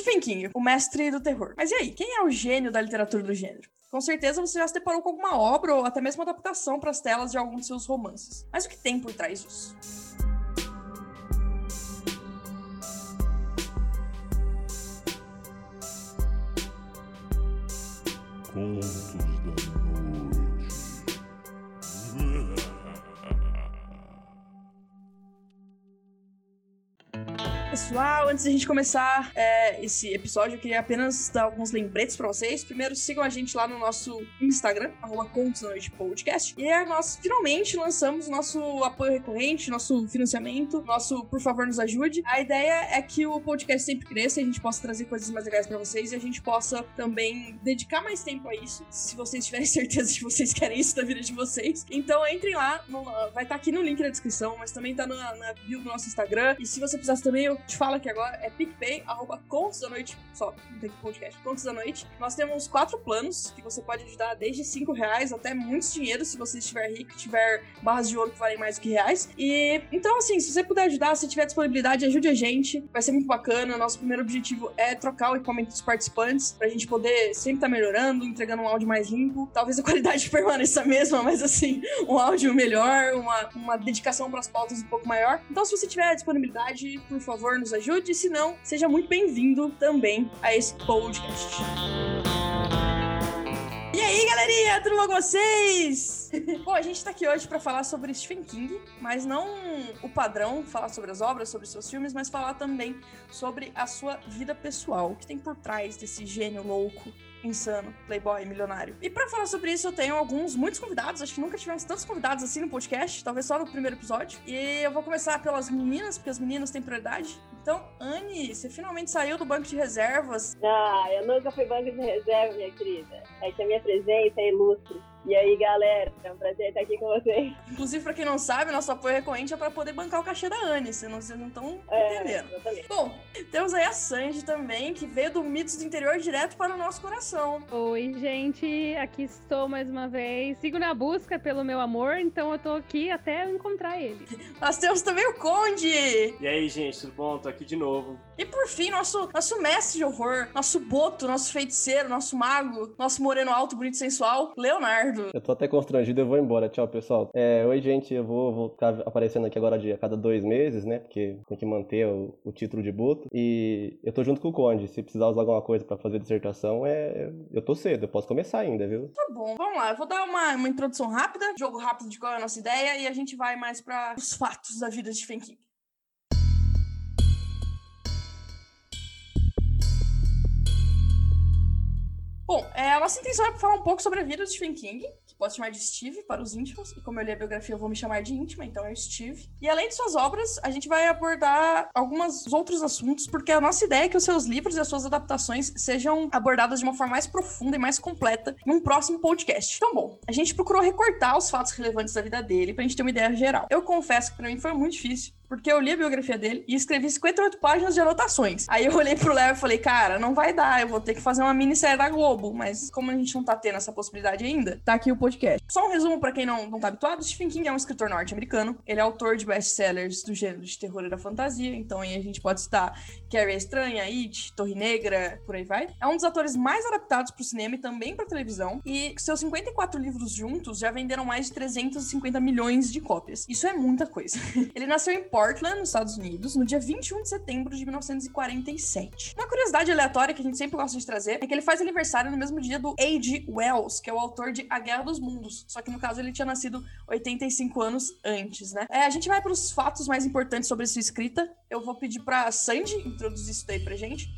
Stephen King, o mestre do terror. Mas e aí, quem é o gênio da literatura do gênero? Com certeza você já se deparou com alguma obra ou até mesmo adaptação para as telas de algum de seus romances. Mas o que tem por trás disso? Antes da gente começar é, esse episódio, eu queria apenas dar alguns lembretes para vocês. Primeiro, sigam a gente lá no nosso Instagram, arroba Podcast. E nós finalmente lançamos nosso apoio recorrente, nosso financiamento, nosso Por Favor Nos Ajude. A ideia é que o podcast sempre cresça a gente possa trazer coisas mais legais para vocês e a gente possa também dedicar mais tempo a isso, se vocês tiverem certeza de que vocês querem isso da vida de vocês. Então entrem lá, no, vai estar tá aqui no link na descrição, mas também tá na, na bio do nosso Instagram. E se você precisasse também, eu te falo aqui agora, é PicPay, arroba Contos da Noite, só, não tem podcast, Contos da Noite. Nós temos quatro planos que você pode ajudar desde 5 reais até muitos dinheiros, se você estiver rico, tiver barras de ouro que valem mais que reais. E então, assim, se você puder ajudar, se tiver disponibilidade, ajude a gente. Vai ser muito bacana. Nosso primeiro objetivo é trocar o equipamento dos participantes, pra gente poder sempre estar tá melhorando, entregando um áudio mais limpo. Talvez a qualidade permaneça a mesma, mas assim, um áudio melhor, uma, uma dedicação para as pautas um pouco maior. Então, se você tiver disponibilidade, por favor, nos ajude. Se não, seja muito bem-vindo também a esse podcast. E aí, galerinha, tudo bom com vocês? bom, a gente tá aqui hoje para falar sobre Stephen King, mas não o padrão, falar sobre as obras, sobre seus filmes, mas falar também sobre a sua vida pessoal, o que tem por trás desse gênio louco insano, playboy, milionário. E para falar sobre isso, eu tenho alguns, muitos convidados. Acho que nunca tivemos tantos convidados assim no podcast, talvez só no primeiro episódio. E eu vou começar pelas meninas, porque as meninas têm prioridade. Então, Anne, você finalmente saiu do banco de reservas. Ah, eu nunca fui banco de reserva, minha querida. É que a minha presença é ilustre. E aí, galera, é um prazer estar aqui com vocês. Inclusive, pra quem não sabe, nosso apoio recorrente é pra poder bancar o cachê da Anne, senão vocês não estão é, entendendo. Exatamente. Bom, temos aí a Sandy também, que veio do Mitos do Interior direto para o nosso coração. Oi, gente, aqui estou mais uma vez. Sigo na busca pelo meu amor, então eu tô aqui até eu encontrar ele. Nós temos também o Conde! E aí, gente, tudo bom? Tô aqui de novo. E por fim, nosso, nosso mestre de horror, nosso boto, nosso feiticeiro, nosso mago, nosso moreno alto, bonito e sensual, Leonardo. Eu tô até constrangido, eu vou embora. Tchau, pessoal. É, oi, gente, eu vou, vou ficar aparecendo aqui agora a cada dois meses, né? Porque tem que manter o, o título de Boto. E eu tô junto com o Conde. Se precisar usar alguma coisa para fazer dissertação, é... eu tô cedo, eu posso começar ainda, viu? Tá bom, vamos lá. Eu vou dar uma, uma introdução rápida, jogo rápido de qual é a nossa ideia, e a gente vai mais para os fatos da vida de Stephen Bom, é, a nossa intenção é falar um pouco sobre a vida de Stephen King, que pode chamar de Steve para os íntimos, e como eu li a biografia, eu vou me chamar de íntima, então é Steve. E além de suas obras, a gente vai abordar alguns outros assuntos, porque a nossa ideia é que os seus livros e as suas adaptações sejam abordadas de uma forma mais profunda e mais completa em um próximo podcast. Então, bom, a gente procurou recortar os fatos relevantes da vida dele pra gente ter uma ideia geral. Eu confesso que pra mim foi muito difícil, porque eu li a biografia dele e escrevi 58 páginas de anotações. Aí eu olhei pro Léo e falei, cara, não vai dar, eu vou ter que fazer uma minissérie da Globo. Mas como a gente não tá tendo essa possibilidade ainda, tá aqui o podcast. Só um resumo para quem não, não tá habituado: Stephen King é um escritor norte-americano. Ele é autor de best-sellers do gênero de terror e da fantasia. Então aí a gente pode citar Carrie a Estranha, It, Torre Negra, por aí vai. É um dos atores mais adaptados pro cinema e também pra televisão. E seus 54 livros juntos já venderam mais de 350 milhões de cópias. Isso é muita coisa. Ele nasceu em Portland, nos Estados Unidos, no dia 21 de setembro de 1947. Uma curiosidade aleatória que a gente sempre gosta de trazer é que ele faz aniversário no mesmo dia do A.G. Wells, que é o autor de A Guerra dos Mundos. Só que no caso ele tinha nascido 85 anos antes, né? É, a gente vai para os fatos mais importantes sobre sua escrita. Eu vou pedir para Sandy introduzir isso daí pra gente.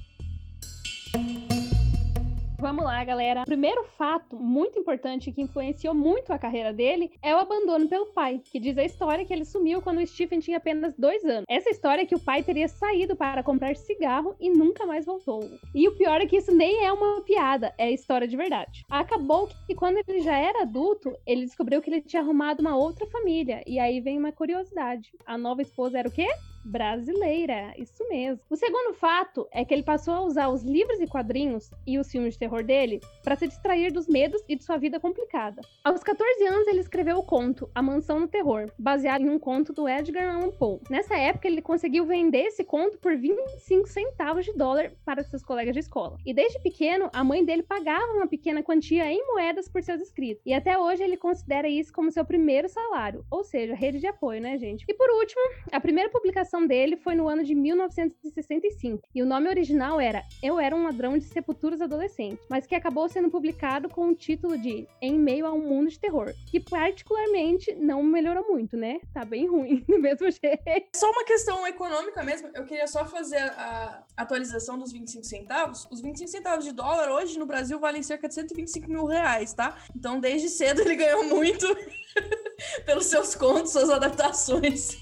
Vamos lá, galera. O primeiro fato muito importante que influenciou muito a carreira dele é o abandono pelo pai, que diz a história que ele sumiu quando o Stephen tinha apenas dois anos. Essa história é que o pai teria saído para comprar cigarro e nunca mais voltou. E o pior é que isso nem é uma piada, é história de verdade. Acabou que quando ele já era adulto, ele descobriu que ele tinha arrumado uma outra família. E aí vem uma curiosidade: a nova esposa era o quê? Brasileira. Isso mesmo. O segundo fato é que ele passou a usar os livros e quadrinhos e os filmes de terror dele para se distrair dos medos e de sua vida complicada. Aos 14 anos, ele escreveu o conto A Mansão no Terror, baseado em um conto do Edgar Allan Poe. Nessa época, ele conseguiu vender esse conto por 25 centavos de dólar para seus colegas de escola. E desde pequeno, a mãe dele pagava uma pequena quantia em moedas por seus escritos. E até hoje ele considera isso como seu primeiro salário, ou seja, rede de apoio, né, gente? E por último, a primeira publicação dele foi no ano de 1965, e o nome original era Eu Era um Ladrão de Sepulturas Adolescente, mas que acabou sendo publicado com o título de Em Meio a um Mundo de Terror, que particularmente não melhorou muito, né? Tá bem ruim, do mesmo jeito. Só uma questão econômica mesmo, eu queria só fazer a atualização dos 25 centavos. Os 25 centavos de dólar hoje no Brasil valem cerca de 125 mil reais, tá? Então desde cedo ele ganhou muito pelos seus contos, suas adaptações.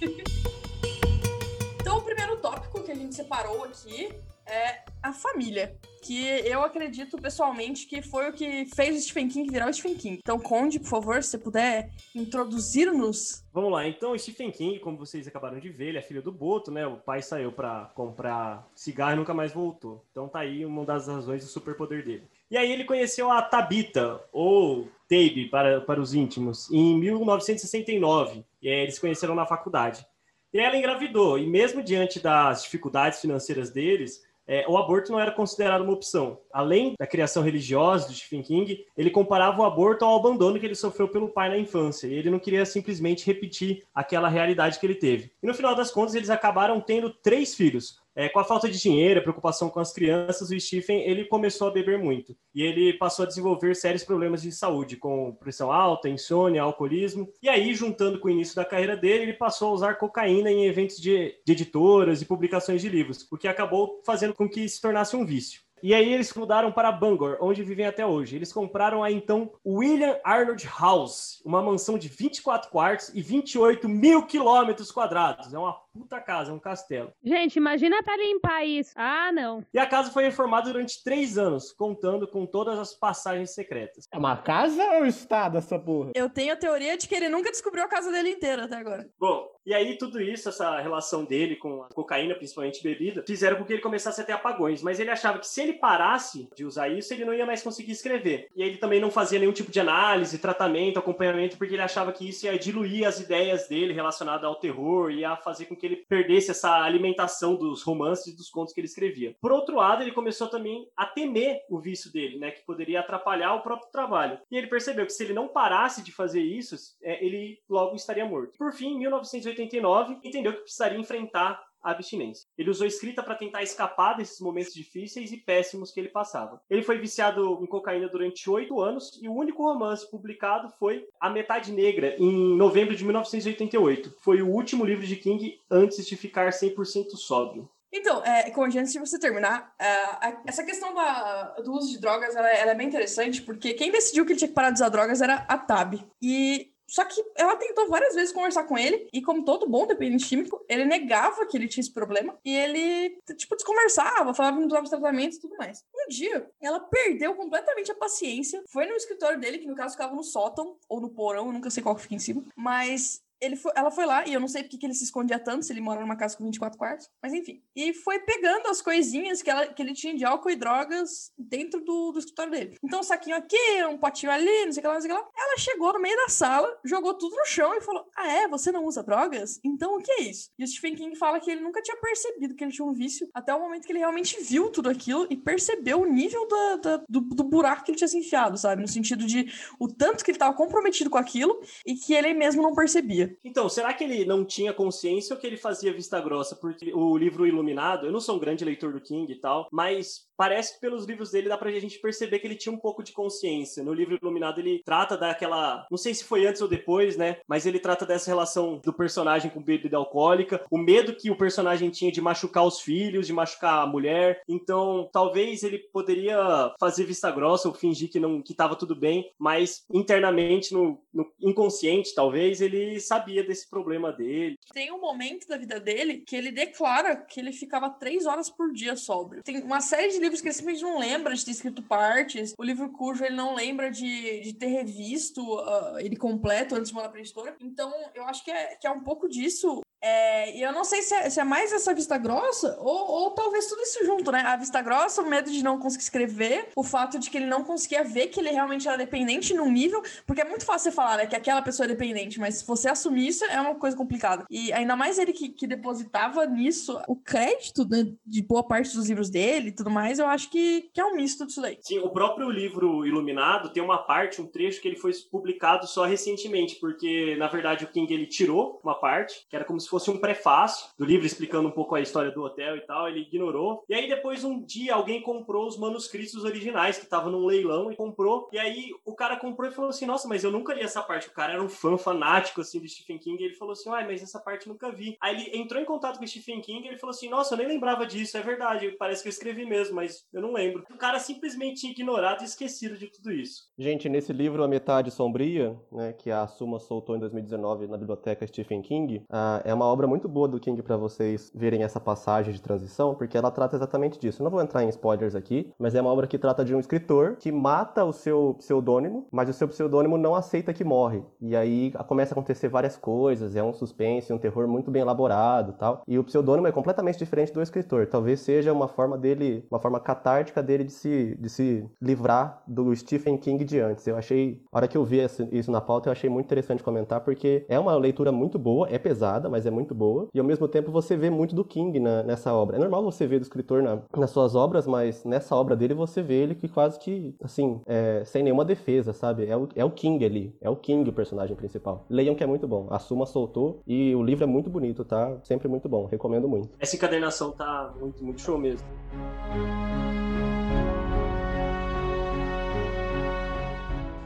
Gente separou aqui é a família. Que eu acredito pessoalmente que foi o que fez o Stephen King virar o Stephen King. Então, Conde, por favor, se você puder introduzir-nos. Vamos lá, então Stephen King, como vocês acabaram de ver, ele é filho do Boto, né? O pai saiu para comprar cigarro e nunca mais voltou. Então tá aí uma das razões do superpoder dele. E aí ele conheceu a Tabita, ou Tabe para, para os íntimos, em 1969. E aí eles se conheceram na faculdade. E ela engravidou, e mesmo diante das dificuldades financeiras deles, é, o aborto não era considerado uma opção. Além da criação religiosa do Stephen King, ele comparava o aborto ao abandono que ele sofreu pelo pai na infância, e ele não queria simplesmente repetir aquela realidade que ele teve. E no final das contas, eles acabaram tendo três filhos, é, com a falta de dinheiro, preocupação com as crianças, o Stephen ele começou a beber muito e ele passou a desenvolver sérios problemas de saúde, com pressão alta, insônia, alcoolismo. E aí, juntando com o início da carreira dele, ele passou a usar cocaína em eventos de, de editoras e publicações de livros, o que acabou fazendo com que se tornasse um vício. E aí eles mudaram para Bangor, onde vivem até hoje. Eles compraram a então William Arnold House, uma mansão de 24 quartos e 28 mil quilômetros quadrados. É uma puta casa, é um castelo. Gente, imagina pra limpar isso. Ah, não. E a casa foi reformada durante três anos, contando com todas as passagens secretas. É uma casa ou estado essa porra? Eu tenho a teoria de que ele nunca descobriu a casa dele inteira até agora. Bom, e aí tudo isso, essa relação dele com a cocaína, principalmente bebida, fizeram com que ele começasse a ter apagões. Mas ele achava que se ele parasse de usar isso, ele não ia mais conseguir escrever. E ele também não fazia nenhum tipo de análise, tratamento, acompanhamento, porque ele achava que isso ia diluir as ideias dele relacionadas ao terror, ia fazer com que ele perdesse essa alimentação dos romances e dos contos que ele escrevia. Por outro lado, ele começou também a temer o vício dele, né, que poderia atrapalhar o próprio trabalho. E ele percebeu que se ele não parasse de fazer isso, é, ele logo estaria morto. Por fim, em 1989, entendeu que precisaria enfrentar abstinência. Ele usou escrita para tentar escapar desses momentos difíceis e péssimos que ele passava. Ele foi viciado em cocaína durante oito anos e o único romance publicado foi A Metade Negra, em novembro de 1988. Foi o último livro de King antes de ficar 100% sóbrio. Então, é, Conde, antes de você terminar, é, a- essa questão da- do uso de drogas ela, ela é bem interessante, porque quem decidiu que ele tinha que parar de usar drogas era a Tab. E só que ela tentou várias vezes conversar com ele, e como todo bom dependente químico, ele negava que ele tinha esse problema, e ele, tipo, desconversava, falava que não precisava de tratamento e tudo mais. Um dia, ela perdeu completamente a paciência, foi no escritório dele, que no caso ficava no sótão, ou no porão, eu nunca sei qual que fica em cima, mas ele foi, ela foi lá, e eu não sei porque que ele se escondia tanto, se ele mora numa casa com 24 quartos, mas enfim. E foi pegando as coisinhas que, ela, que ele tinha de álcool e drogas dentro do, do escritório dele. Então, um saquinho aqui, um potinho ali, não sei o que lá, não sei o que lá. Ela chegou no meio da sala, jogou tudo no chão e falou: Ah, é? Você não usa drogas? Então o que é isso? E o Stephen King fala que ele nunca tinha percebido que ele tinha um vício até o momento que ele realmente viu tudo aquilo e percebeu o nível da, da- do, do buraco que ele tinha se enfiado, sabe? No sentido de o tanto que ele estava comprometido com aquilo e que ele mesmo não percebia. Então, será que ele não tinha consciência ou que ele fazia vista grossa? Porque o livro Iluminado, eu não sou um grande leitor do King e tal, mas parece que pelos livros dele dá pra gente perceber que ele tinha um pouco de consciência. No livro Iluminado ele trata daquela, não sei se foi antes ou depois, né? Mas ele trata dessa relação do personagem com bebida alcoólica, o medo que o personagem tinha de machucar os filhos, de machucar a mulher. Então, talvez ele poderia fazer vista grossa ou fingir que não que tava tudo bem, mas internamente no, no inconsciente, talvez ele sabia desse problema dele. Tem um momento da vida dele que ele declara que ele ficava três horas por dia sóbrio. Tem uma série de livros que ele simplesmente não lembra de ter escrito partes. O livro cujo ele não lembra de, de ter revisto ah, ele completo antes de mandar pra editora. Então, eu acho que é, que é um pouco disso É, e eu não sei se é, se é mais essa vista grossa ou, ou talvez tudo isso junto, né? A vista grossa, o medo de não conseguir escrever, o fato de que ele não conseguia ver que ele realmente era dependente num nível, porque é muito fácil você falar, né, que aquela pessoa é dependente, mas se você assumir isso é uma coisa complicada. E ainda mais ele que, que depositava nisso o crédito né, de boa parte dos livros dele e tudo mais, eu acho que, que é um misto disso daí. Sim, o próprio livro Iluminado tem uma parte, um trecho que ele foi publicado só recentemente, porque na verdade o King ele tirou uma parte, que era como se fosse um prefácio do livro explicando um pouco a história do hotel e tal, ele ignorou. E aí depois um dia alguém comprou os manuscritos originais que estavam num leilão e comprou. E aí o cara comprou e falou assim: "Nossa, mas eu nunca li essa parte". O cara era um fã fanático assim do Stephen King, e ele falou assim: "Uai, mas essa parte eu nunca vi". Aí ele entrou em contato com o Stephen King e ele falou assim: "Nossa, eu nem lembrava disso, é verdade, parece que eu escrevi mesmo, mas eu não lembro". O cara simplesmente ignorado e esquecido de tudo isso. Gente, nesse livro A Metade Sombria, né, que a Suma soltou em 2019 na biblioteca Stephen King, ah, é uma obra muito boa do King para vocês verem essa passagem de transição, porque ela trata exatamente disso. Eu não vou entrar em spoilers aqui, mas é uma obra que trata de um escritor que mata o seu pseudônimo, mas o seu pseudônimo não aceita que morre. E aí começa a acontecer várias coisas, é um suspense, um terror muito bem elaborado, tal. E o pseudônimo é completamente diferente do escritor. Talvez seja uma forma dele, uma forma catártica dele de se, de se livrar do Stephen King de antes. Eu achei, a hora que eu vi isso na pauta, eu achei muito interessante comentar, porque é uma leitura muito boa, é pesada, mas é muito boa. E ao mesmo tempo você vê muito do King na, nessa obra. É normal você ver do escritor na, nas suas obras, mas nessa obra dele você vê ele que quase que, assim, é, sem nenhuma defesa, sabe? É o, é o King ali. É o King o personagem principal. Leiam que é muito bom. A Suma soltou e o livro é muito bonito, tá? Sempre muito bom. Recomendo muito. Essa encadernação tá muito, muito show mesmo.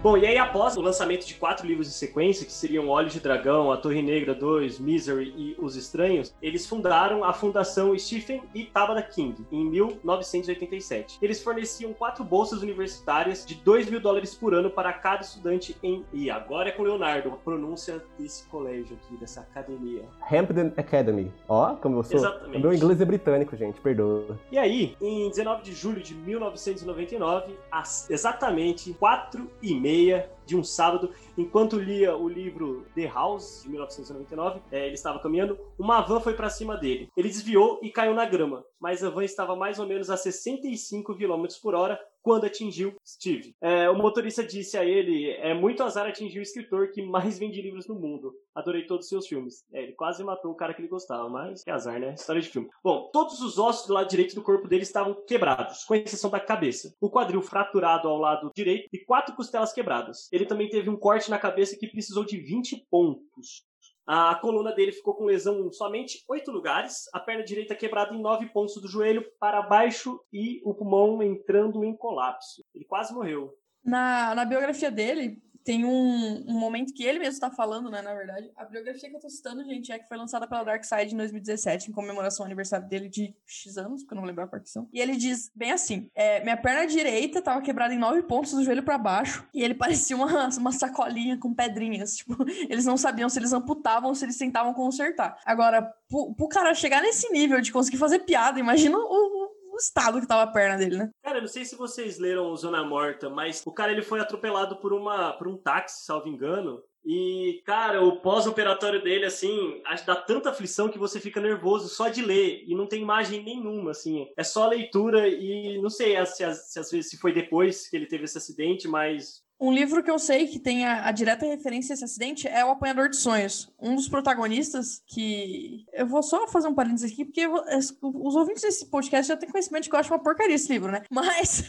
Bom, e aí após o lançamento de quatro livros de sequência, que seriam Olhos de Dragão, A Torre Negra 2, Misery e Os Estranhos, eles fundaram a Fundação Stephen e Tabata King, em 1987. Eles forneciam quatro bolsas universitárias de 2 mil dólares por ano para cada estudante em... E agora é com Leonardo, a pronúncia desse colégio aqui, dessa academia. Hampden Academy. Ó, como eu sou. Exatamente. O meu inglês é britânico, gente, perdoa. E aí, em 19 de julho de 1999, às exatamente 4 e meia meia de um sábado, enquanto lia o livro The House, de 1999, é, ele estava caminhando, uma van foi para cima dele. Ele desviou e caiu na grama, mas a van estava mais ou menos a 65 km por hora quando atingiu Steve. É, o motorista disse a ele: é muito azar atingir o escritor que mais vende livros no mundo. Adorei todos os seus filmes. É, ele quase matou o cara que ele gostava, mas é azar, né? História de filme. Bom, todos os ossos do lado direito do corpo dele estavam quebrados, com exceção da cabeça. O quadril fraturado ao lado direito e quatro costelas quebradas. Ele também teve um corte na cabeça que precisou de 20 pontos. A coluna dele ficou com lesão em somente oito lugares, a perna direita quebrada em nove pontos do joelho para baixo e o pulmão entrando em colapso. Ele quase morreu. Na, na biografia dele, tem um, um momento que ele mesmo está falando, né, na verdade. A biografia que eu tô citando, gente, é que foi lançada pela Dark Side em 2017, em comemoração ao aniversário dele de X anos, porque eu não lembro a partição. E ele diz bem assim: é, minha perna direita tava quebrada em nove pontos do joelho para baixo, e ele parecia uma, uma sacolinha com pedrinhas. Tipo, eles não sabiam se eles amputavam ou se eles tentavam consertar. Agora, pro, pro cara chegar nesse nível de conseguir fazer piada, imagina o, o estado que tava a perna dele, né? Cara, eu não sei se vocês leram Zona Morta, mas o cara ele foi atropelado por uma por um táxi, salvo engano. E, cara, o pós-operatório dele, assim, dá tanta aflição que você fica nervoso só de ler. E não tem imagem nenhuma, assim. É só leitura e não sei se, se às vezes se foi depois que ele teve esse acidente, mas Um livro que eu sei que tem a, a direta referência a esse acidente é O Apanhador de Sonhos. Um dos protagonistas que. Eu vou só fazer um parênteses aqui, porque os ouvintes desse podcast já têm conhecimento de que eu acho uma porcaria esse livro, né? Mas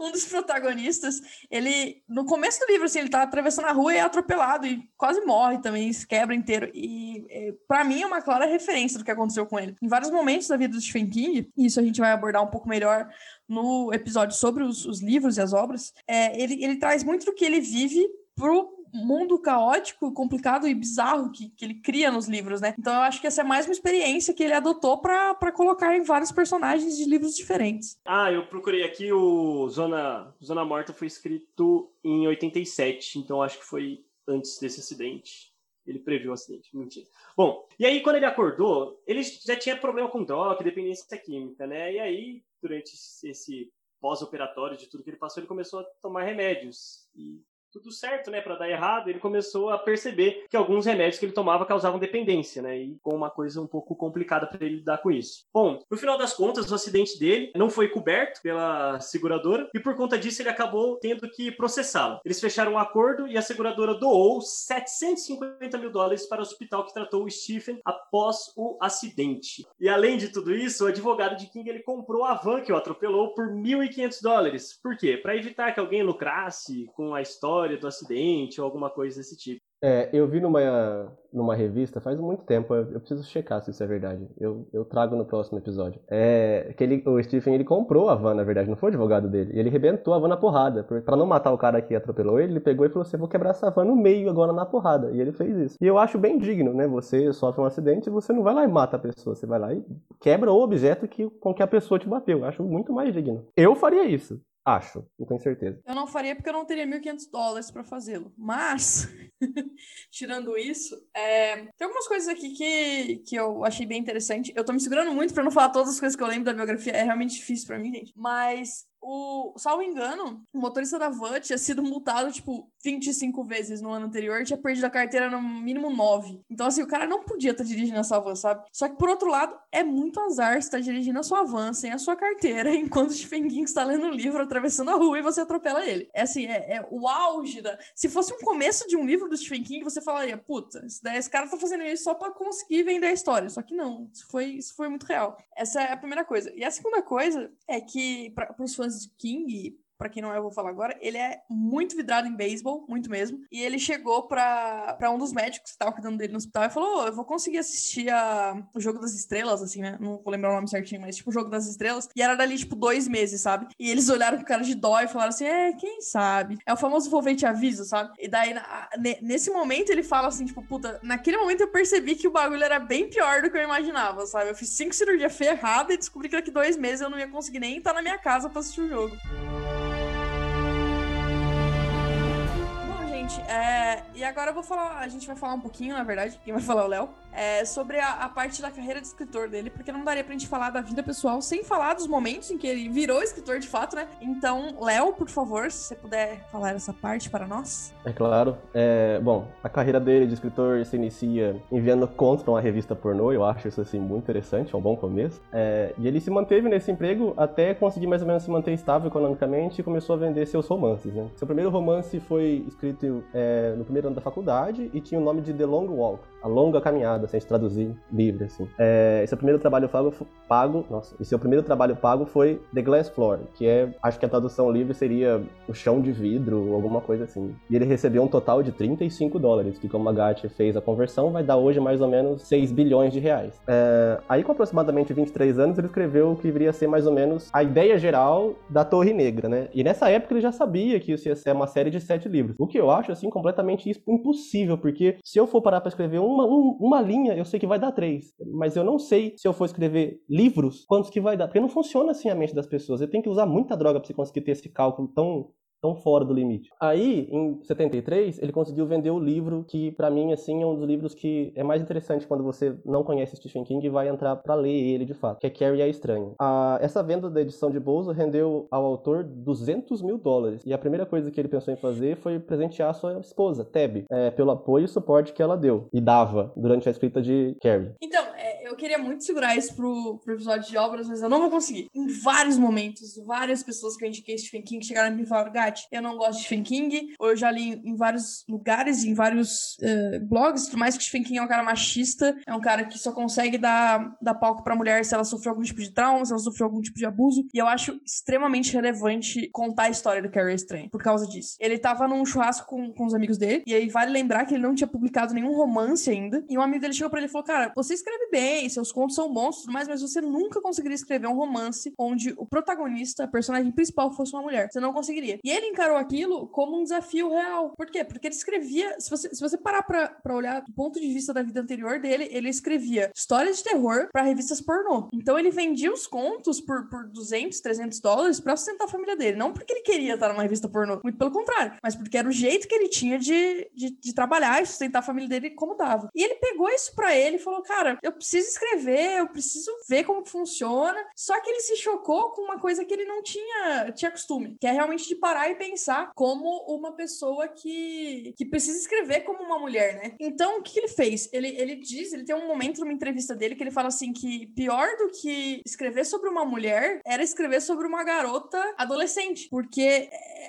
um dos protagonistas, ele. No começo do livro, assim, ele tá atravessando a rua e é atropelado e quase morre também, se quebra inteiro. E é, para mim é uma clara referência do que aconteceu com ele. Em vários momentos da vida do Stephen King, isso a gente vai abordar um pouco melhor no episódio sobre os, os livros e as obras, é, ele, ele traz muito do que ele vive pro mundo caótico, complicado e bizarro que, que ele cria nos livros, né? Então eu acho que essa é mais uma experiência que ele adotou pra colocar em vários personagens de livros diferentes. Ah, eu procurei aqui o Zona, Zona Morta foi escrito em 87, então acho que foi antes desse acidente. Ele previu o acidente, mentira. Bom, e aí quando ele acordou, ele já tinha problema com droga, dependência química, né? E aí, durante esse pós-operatório de tudo que ele passou, ele começou a tomar remédios. E tudo certo, né, para dar errado, ele começou a perceber que alguns remédios que ele tomava causavam dependência, né, e com uma coisa um pouco complicada para ele lidar com isso. Bom, no final das contas, o acidente dele não foi coberto pela seguradora e por conta disso ele acabou tendo que processá-la. Eles fecharam um acordo e a seguradora doou 750 mil dólares para o hospital que tratou o Stephen após o acidente. E além de tudo isso, o advogado de King ele comprou a van que o atropelou por 1.500 dólares. Por quê? Para evitar que alguém lucrasse com a história do acidente ou alguma coisa desse tipo. É, eu vi numa, numa revista faz muito tempo, eu, eu preciso checar se isso é verdade. Eu, eu trago no próximo episódio. É, que ele, o Stephen ele comprou a van, na verdade, não foi o advogado dele. E ele rebentou a van na porrada. Pra não matar o cara que atropelou ele, ele pegou e falou assim: vou quebrar essa van no meio agora na porrada. E ele fez isso. E eu acho bem digno, né? Você sofre um acidente e você não vai lá e mata a pessoa. Você vai lá e quebra o objeto que, com que a pessoa te bateu. Eu acho muito mais digno. Eu faria isso. Acho, não tenho certeza. Eu não faria porque eu não teria 1.500 dólares pra fazê-lo. Mas, tirando isso, é, tem algumas coisas aqui que, que eu achei bem interessante. Eu tô me segurando muito pra não falar todas as coisas que eu lembro da biografia. É realmente difícil pra mim, gente. Mas o, salvo engano, o motorista da van tinha sido multado, tipo, 25 vezes no ano anterior, tinha perdido a carteira no mínimo 9. Então, assim, o cara não podia estar tá dirigindo essa van, sabe? Só que, por outro lado, é muito azar estar tá dirigindo a sua van sem a sua carteira, enquanto o Stephen King está lendo o livro, atravessando a rua e você atropela ele. É assim, é, é o auge da... Se fosse um começo de um livro do Stephen King, você falaria, puta, esse, cara tá fazendo isso só pra conseguir vender a história. Só que não, isso foi, isso foi muito real. Essa é a primeira coisa. E a segunda coisa é que, para os fãs de King, para quem não é, eu vou falar agora, ele é muito vidrado em beisebol, muito mesmo. E ele chegou para um dos médicos que tava cuidando dele no hospital e falou: oh, Eu vou conseguir assistir a, o Jogo das Estrelas, assim, né? Não vou lembrar o nome certinho, mas tipo o Jogo das Estrelas. E era dali, tipo, dois meses, sabe? E eles olharam com cara de dó e falaram assim: É, quem sabe? É o famoso vou ver te aviso, sabe? E daí, na, nesse momento, ele fala assim: Tipo, puta, naquele momento eu percebi que o bagulho era bem pior do que eu imaginava, sabe? Eu fiz cinco cirurgias ferradas e descobri que daqui dois meses eu não ia conseguir nem estar na minha casa pra assistir o jogo. Gente, é, e agora eu vou falar, a gente vai falar um pouquinho, na verdade, quem vai falar é o Léo, é, sobre a, a, parte da carreira de escritor dele, porque não daria pra gente falar da vida pessoal sem falar dos momentos em que ele virou escritor de fato, né? Então, Léo, por favor, se você puder falar essa parte para nós. É claro. É, bom, a carreira dele de escritor se inicia enviando contos para uma revista pornô, eu acho isso assim muito interessante, é um bom começo. É, e ele se manteve nesse emprego até conseguir mais ou menos se manter estável economicamente e começou a vender seus romances, né? Seu primeiro romance foi escrito é, no primeiro ano da faculdade e tinha o nome de The Long Walk, a longa caminhada, sem assim, traduzir livre, assim. É, esse é o primeiro trabalho pago, pago, nossa, esse é o primeiro trabalho pago foi The Glass Floor, que é, acho que a tradução livre seria o chão de vidro, alguma coisa assim. E ele recebeu um total de 35 dólares, que como a Gatti fez a conversão, vai dar hoje mais ou menos 6 bilhões de reais. É, aí com aproximadamente 23 anos, ele escreveu o que viria a ser mais ou menos a ideia geral da Torre Negra, né? E nessa época ele já sabia que isso ia ser uma série de sete livros. O que eu acho, assim, completamente impossível, porque se eu for parar para escrever uma, um, uma linha, eu sei que vai dar três. Mas eu não sei se eu for escrever livros, quantos que vai dar. Porque não funciona assim a mente das pessoas. Você tem que usar muita droga para você conseguir ter esse cálculo tão tão fora do limite. Aí, em 73, ele conseguiu vender o livro que, para mim, assim, é um dos livros que é mais interessante quando você não conhece Stephen King e vai entrar para ler ele de fato, que é Carrie a Estranha. A, essa venda da edição de bolso rendeu ao autor 200 mil dólares. E a primeira coisa que ele pensou em fazer foi presentear sua esposa, Tab, é, pelo apoio e suporte que ela deu e dava durante a escrita de Carrie. Então, é, eu queria muito segurar isso pro, pro episódio de obras, mas eu não vou conseguir. Em vários momentos, várias pessoas que eu indiquei Stephen King chegaram a me falar, eu não gosto de Stephen King, ou eu já li em vários lugares, em vários uh, blogs, por mais que Stephen King é um cara machista, é um cara que só consegue dar, dar palco pra mulher se ela sofreu algum tipo de trauma, se ela sofreu algum tipo de abuso, e eu acho extremamente relevante contar a história do Carrie Estranho, por causa disso. Ele tava num churrasco com, com os amigos dele, e aí vale lembrar que ele não tinha publicado nenhum romance ainda, e um amigo dele chegou pra ele e falou, cara, você escreve bem, seus contos são bons, mais, mas você nunca conseguiria escrever um romance onde o protagonista, a personagem principal, fosse uma mulher. Você não conseguiria. E ele encarou aquilo como um desafio real. Por quê? Porque ele escrevia, se você, se você parar pra, pra olhar do ponto de vista da vida anterior dele, ele escrevia histórias de terror para revistas pornô. Então ele vendia os contos por, por 200, 300 dólares pra sustentar a família dele. Não porque ele queria estar numa revista pornô, muito pelo contrário, mas porque era o jeito que ele tinha de, de, de trabalhar e sustentar a família dele como dava. E ele pegou isso para ele e falou: Cara, eu preciso escrever, eu preciso ver como funciona. Só que ele se chocou com uma coisa que ele não tinha, tinha costume, que é realmente de parar e pensar como uma pessoa que, que precisa escrever como uma mulher, né? Então, o que ele fez? Ele, ele diz, ele tem um momento numa entrevista dele que ele fala assim que pior do que escrever sobre uma mulher era escrever sobre uma garota adolescente, porque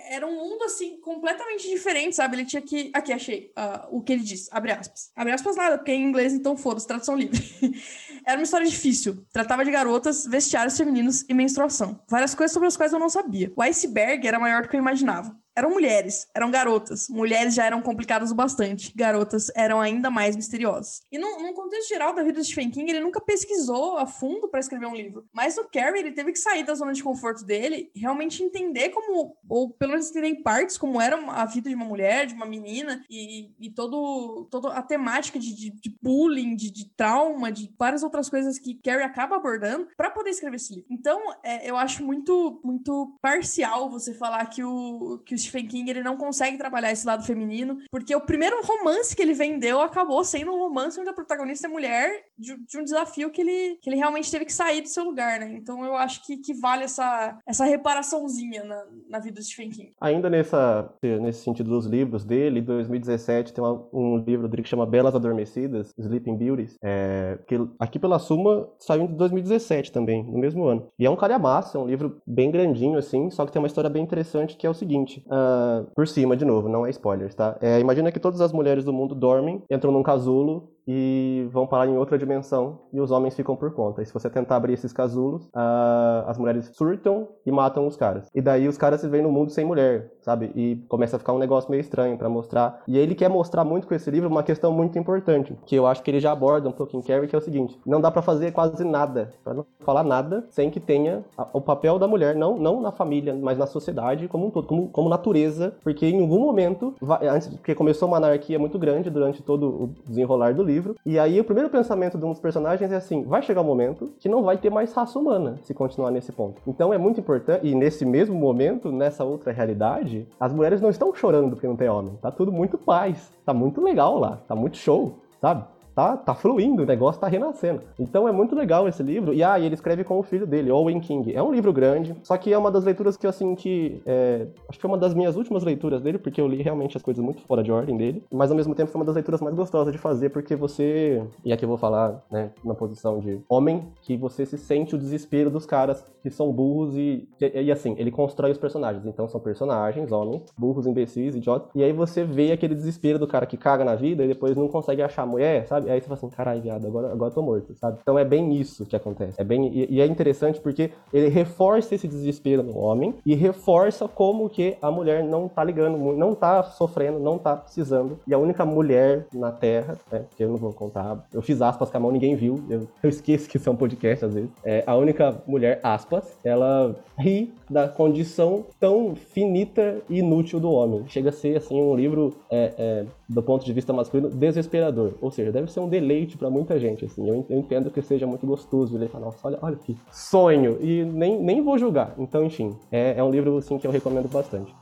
era um mundo assim completamente diferente, sabe? Ele tinha que. Aqui, achei uh, o que ele diz. Abre aspas. Abre aspas nada, porque em inglês, então foda-se, tradução livre. era uma história difícil. Tratava de garotas, vestiários femininos e menstruação. Várias coisas sobre as quais eu não sabia. O iceberg era maior do que eu imaginava imaginava eram mulheres, eram garotas. Mulheres já eram complicadas o bastante, garotas eram ainda mais misteriosas. E num contexto geral da vida de Stephen King, ele nunca pesquisou a fundo para escrever um livro. Mas no Carrie, ele teve que sair da zona de conforto dele, realmente entender como, ou pelo menos entender em partes, como era a vida de uma mulher, de uma menina, e, e todo, toda a temática de, de, de bullying, de, de, trauma, de várias outras coisas que Carrie acaba abordando para poder escrever esse livro. Então, é, eu acho muito, muito parcial você falar que o, que o Stephen King ele não consegue trabalhar esse lado feminino, porque o primeiro romance que ele vendeu acabou sendo um romance onde a protagonista é mulher de, de um desafio que ele, que ele realmente teve que sair do seu lugar, né? Então eu acho que, que vale essa, essa reparaçãozinha na, na vida do Stephen King. Ainda nessa, nesse sentido dos livros dele, em 2017 tem uma, um livro dele que chama Belas Adormecidas, Sleeping Beauties, é, que aqui pela Suma saiu em 2017 também, no mesmo ano. E é um calhamaço, é um livro bem grandinho assim, só que tem uma história bem interessante que é o seguinte, uh, por cima de novo, não é spoilers, tá? É, imagina que todas as mulheres do mundo dormem, entram num casulo e vão parar em outra dimensão e os homens ficam por conta. E se você tentar abrir esses casulos, uh, as mulheres surtam e matam os caras. E daí os caras se veem no mundo sem mulher, sabe? E começa a ficar um negócio meio estranho para mostrar. E ele quer mostrar muito com esse livro uma questão muito importante, que eu acho que ele já aborda um pouquinho Carrie, que é o seguinte: não dá para fazer quase nada, para não falar nada, sem que tenha o papel da mulher, não, não na família, mas na sociedade como um todo, como, como natureza, porque em algum momento, antes, porque começou uma anarquia muito grande durante todo o desenrolar do livro livro. E aí o primeiro pensamento de um dos personagens é assim: vai chegar um momento que não vai ter mais raça humana se continuar nesse ponto. Então é muito importante, e nesse mesmo momento, nessa outra realidade, as mulheres não estão chorando porque não tem homem. Tá tudo muito paz. Tá muito legal lá. Tá muito show, sabe? Tá, tá fluindo, o negócio tá renascendo. Então é muito legal esse livro. E ah, ele escreve com o filho dele, Owen King. É um livro grande, só que é uma das leituras que eu assim que. É, acho que foi uma das minhas últimas leituras dele, porque eu li realmente as coisas muito fora de ordem dele. Mas ao mesmo tempo foi uma das leituras mais gostosas de fazer, porque você. E aqui eu vou falar, né, na posição de homem, que você se sente o desespero dos caras que são burros e. E, e assim, ele constrói os personagens. Então são personagens, homens, burros, imbecis, idiotas. E aí você vê aquele desespero do cara que caga na vida e depois não consegue achar mulher, sabe? Aí você fala assim, caralho, viado, agora, agora eu tô morto, sabe? Então é bem isso que acontece. É bem, e, e, é interessante porque ele reforça esse desespero no homem e reforça como que a mulher não tá ligando, não tá sofrendo, não tá precisando. E a única mulher na Terra, né, que eu não vou contar, eu fiz aspas com a mão, ninguém viu, eu, eu esqueço que isso é um podcast às vezes. É, a única mulher, aspas, ela ri da condição tão finita e inútil do homem. Chega a ser, assim, um livro, é, é, do ponto de vista masculino, desesperador. Ou seja, deve ser um deleite para muita gente, assim. Eu, entendo que seja muito gostoso ler e falar, nossa, olha, olha que sonho. E nem, nem vou julgar. Então, enfim, é, é um livro, assim, que eu recomendo bastante.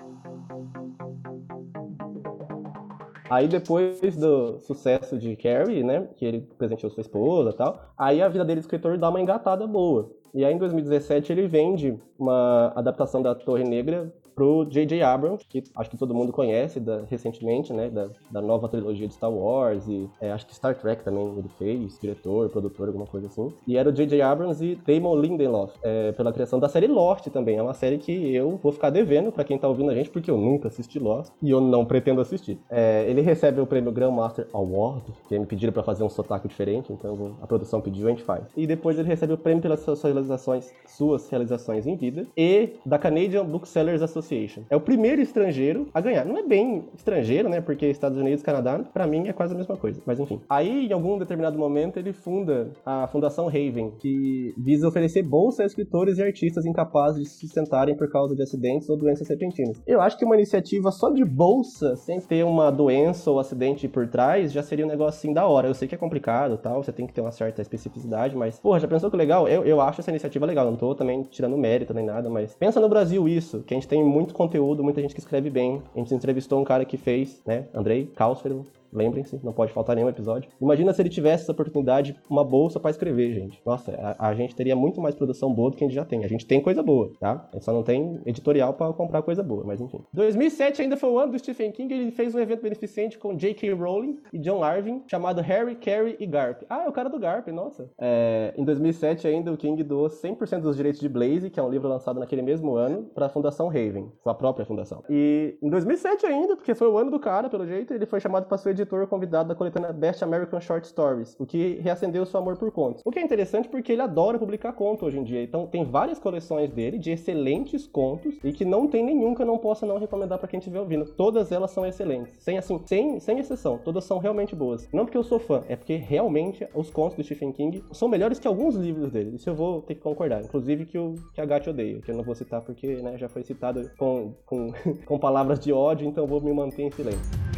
Aí depois do sucesso de Carrie, né, que ele presenteou sua esposa e tal, aí a vida dele de escritor dá uma engatada boa. E aí em 2017 ele vende uma adaptação da Torre Negra pro J.J. Abrams, que acho que todo mundo conhece da, recentemente, né, da, da, nova trilogia de Star Wars e é, acho que Star Trek também ele fez, diretor, produtor, alguma coisa assim. E era o J.J. Abrams e Damon Lindelof, é, pela criação da série Lost também. É uma série que eu vou ficar devendo para quem tá ouvindo a gente, porque eu nunca assisti Lost e eu não pretendo assistir. É, ele recebe o prêmio Grandmaster Award, que me pediram para fazer um sotaque diferente, então a produção pediu, a gente faz. E depois ele recebe o prêmio pelas suas realizações, suas realizações em vida e da Canadian Booksellers Association Association. É o primeiro estrangeiro a ganhar. Não é bem estrangeiro, né? Porque Estados Unidos Canadá, para mim, é quase a mesma coisa. Mas enfim. Aí, em algum determinado momento, ele funda a Fundação Raven, que visa oferecer bolsa a escritores e artistas incapazes de se sustentarem por causa de acidentes ou doenças repentinas. Eu acho que uma iniciativa só de bolsa, sem ter uma doença ou acidente por trás, já seria um negócio assim da hora. Eu sei que é complicado tal, você tem que ter uma certa especificidade, mas, porra, já pensou que legal? Eu, eu acho essa iniciativa legal. Não tô também tirando mérito nem nada, mas pensa no Brasil isso, que a gente tem muito conteúdo, muita gente que escreve bem. A gente entrevistou um cara que fez, né, Andrei Calfero, lembrem-se, não pode faltar nenhum episódio. Imagina se ele tivesse essa oportunidade, uma bolsa pra escrever, gente. Nossa, a, a gente teria muito mais produção boa do que a gente já tem. A gente tem coisa boa, tá? A gente só não tem editorial pra comprar coisa boa, mas enfim. 2007 ainda foi o ano do Stephen King, ele fez um evento beneficente com J.K. Rowling e John Arvin, chamado Harry, Carrie e Garp. Ah, é o cara do Garp, nossa. É, em 2007 ainda o King doou 100% dos direitos de Blaze, que é um livro lançado naquele mesmo ano, pra Fundação Raven, sua própria fundação. E em 2007 ainda, porque foi o ano do cara, pelo jeito, ele foi chamado para ser editor convidado da coletânea Best American Short Stories, o que reacendeu seu amor por contos. O que é interessante porque ele adora publicar conto hoje em dia. Então tem várias coleções dele de excelentes contos e que não tem nenhum que eu não possa não recomendar para quem estiver ouvindo. Todas elas são excelentes, sem assim, sem, sem exceção. Todas são realmente boas. Não porque eu sou fã, é porque realmente os contos do Stephen King são melhores que alguns livros dele. Isso eu vou ter que concordar. Inclusive que o que a Gatti odeia, que eu não vou citar porque né, já foi citado com, com, com palavras de ódio, então vou me manter em silêncio.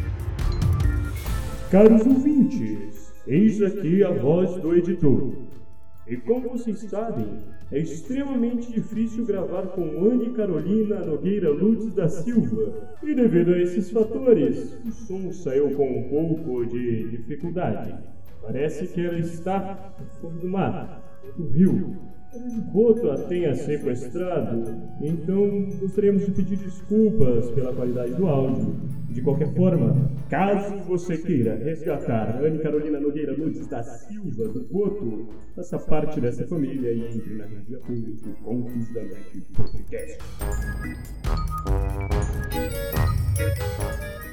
Caros ouvintes, eis aqui a voz do editor. E como vocês sabem, é extremamente difícil gravar com Anne Carolina Nogueira Lutz da Silva. E devido a esses fatores, o som saiu com um pouco de dificuldade. Parece que ela está no fundo do mar, do rio. O Boto a tenha sequestrado, então gostaríamos de pedir desculpas pela qualidade do áudio. De qualquer forma, caso você queira resgatar Anne Carolina Nogueira Lutz da Silva do Boto, faça parte dessa família e entre na rede pública Contos da Noite Podcast.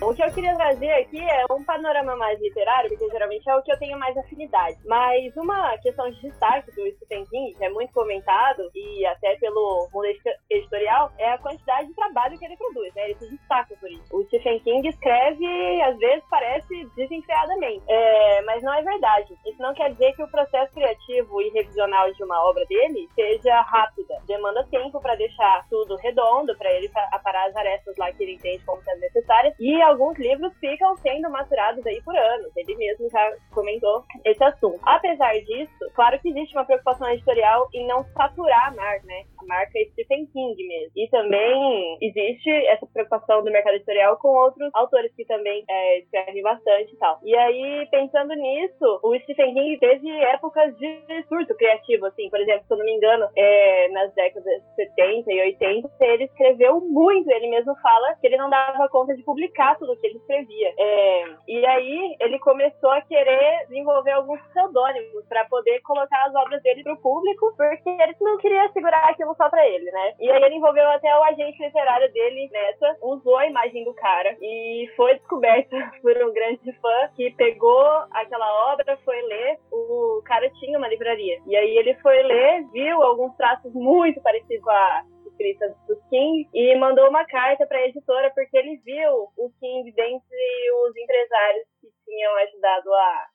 O que eu queria trazer aqui é um panorama mais literário, porque geralmente é o que eu tenho mais afinidade. Mas uma questão de destaque do Stephen King, que é muito comentado, e até pelo mundo editorial, é a quantidade de trabalho que ele produz, né? Ele se destaca por isso. O Stephen King escreve, às vezes, parece desenfreadamente. É, mas não é verdade. Isso não quer dizer que o processo criativo e revisional de uma obra dele seja rápida. Demanda tempo para deixar tudo redondo, para ele aparar as arestas lá que ele entende como sendo necessárias. E alguns livros ficam sendo maturados aí por anos. Ele mesmo já comentou esse assunto. Apesar disso, claro que existe uma preocupação editorial em não saturar a marca, né? A marca é Stephen King mesmo. E também existe essa preocupação do mercado editorial com outros autores que também é, escrevem bastante e tal. E aí, pensando nisso, o Stephen King teve épocas de surto criativo, assim. Por exemplo, se eu não me engano, é, nas décadas 70 e 80, ele escreveu muito. Ele mesmo fala que ele não dava conta de publicar tudo que ele escrevia. É, e aí ele começou a querer desenvolver alguns pseudônimos para poder colocar as obras dele pro público, porque ele não queria segurar aquilo só para ele, né? E aí ele envolveu até o agente literário dele nessa, usou a imagem do cara e foi descoberto por um grande fã que pegou aquela obra, foi ler, o cara tinha uma livraria. E aí ele foi ler, viu alguns traços muito parecidos com a escrita do King e mandou uma carta para a editora porque ele viu o King dentre os empresários que tinham ajudado a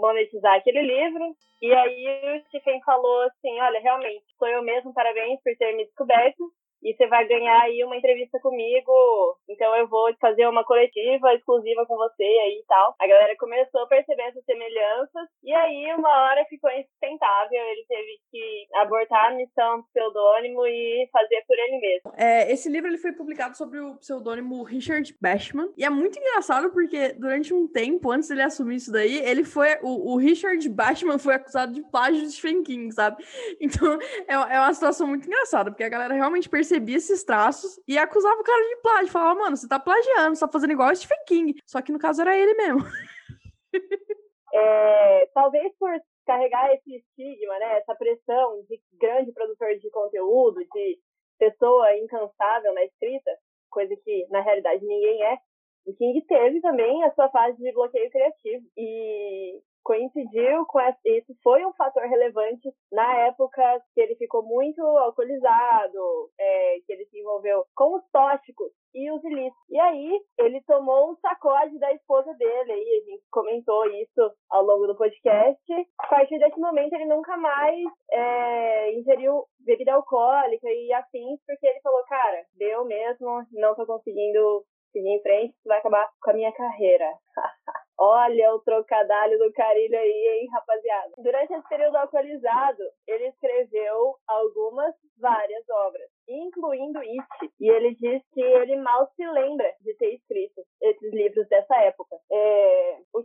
monetizar aquele livro. E aí o Stephen falou assim: Olha, realmente, sou eu mesmo, parabéns por ter me descoberto e você vai ganhar aí uma entrevista comigo. Então eu vou fazer uma coletiva exclusiva com você aí e tal. A galera começou a perceber essas semelhanças e aí uma hora ficou Ele teve que abortar a missão do pseudônimo e fazer por ele mesmo. É, esse livro ele foi publicado sob o pseudônimo Richard Bashman e é muito engraçado porque durante um tempo antes dele assumir isso daí, ele foi o, o Richard Bashman foi acusado de plágio de Stephen King, sabe? Então é, é uma situação muito engraçada porque a galera realmente percebia esses traços e acusava o cara de plágio. Falava, mano, você tá plagiando, você tá fazendo igual o Stephen King. Só que no caso era ele mesmo. É, talvez por carregar esse estigma, né, essa pressão de grande produtor de conteúdo, de pessoa incansável na escrita, coisa que na realidade ninguém é, o King teve também a sua fase de bloqueio criativo. E coincidiu com isso foi um fator relevante na época que ele ficou muito alcoolizado, é, que ele se envolveu com os tóxicos e os ilícitos. E aí ele tomou um sacode da esposa dele, aí a gente comentou isso ao longo do podcast. A partir desse momento ele nunca mais é, ingeriu bebida alcoólica e afins, porque ele falou, cara, deu mesmo, não tô conseguindo seguir em frente, isso vai acabar com a minha carreira. Olha o trocadalho do carilho aí, hein, rapaziada. Durante esse período alcoolizado, ele escreveu algumas, várias obras, incluindo It. E ele diz que ele mal se lembra de ter escrito esses livros dessa época. É, o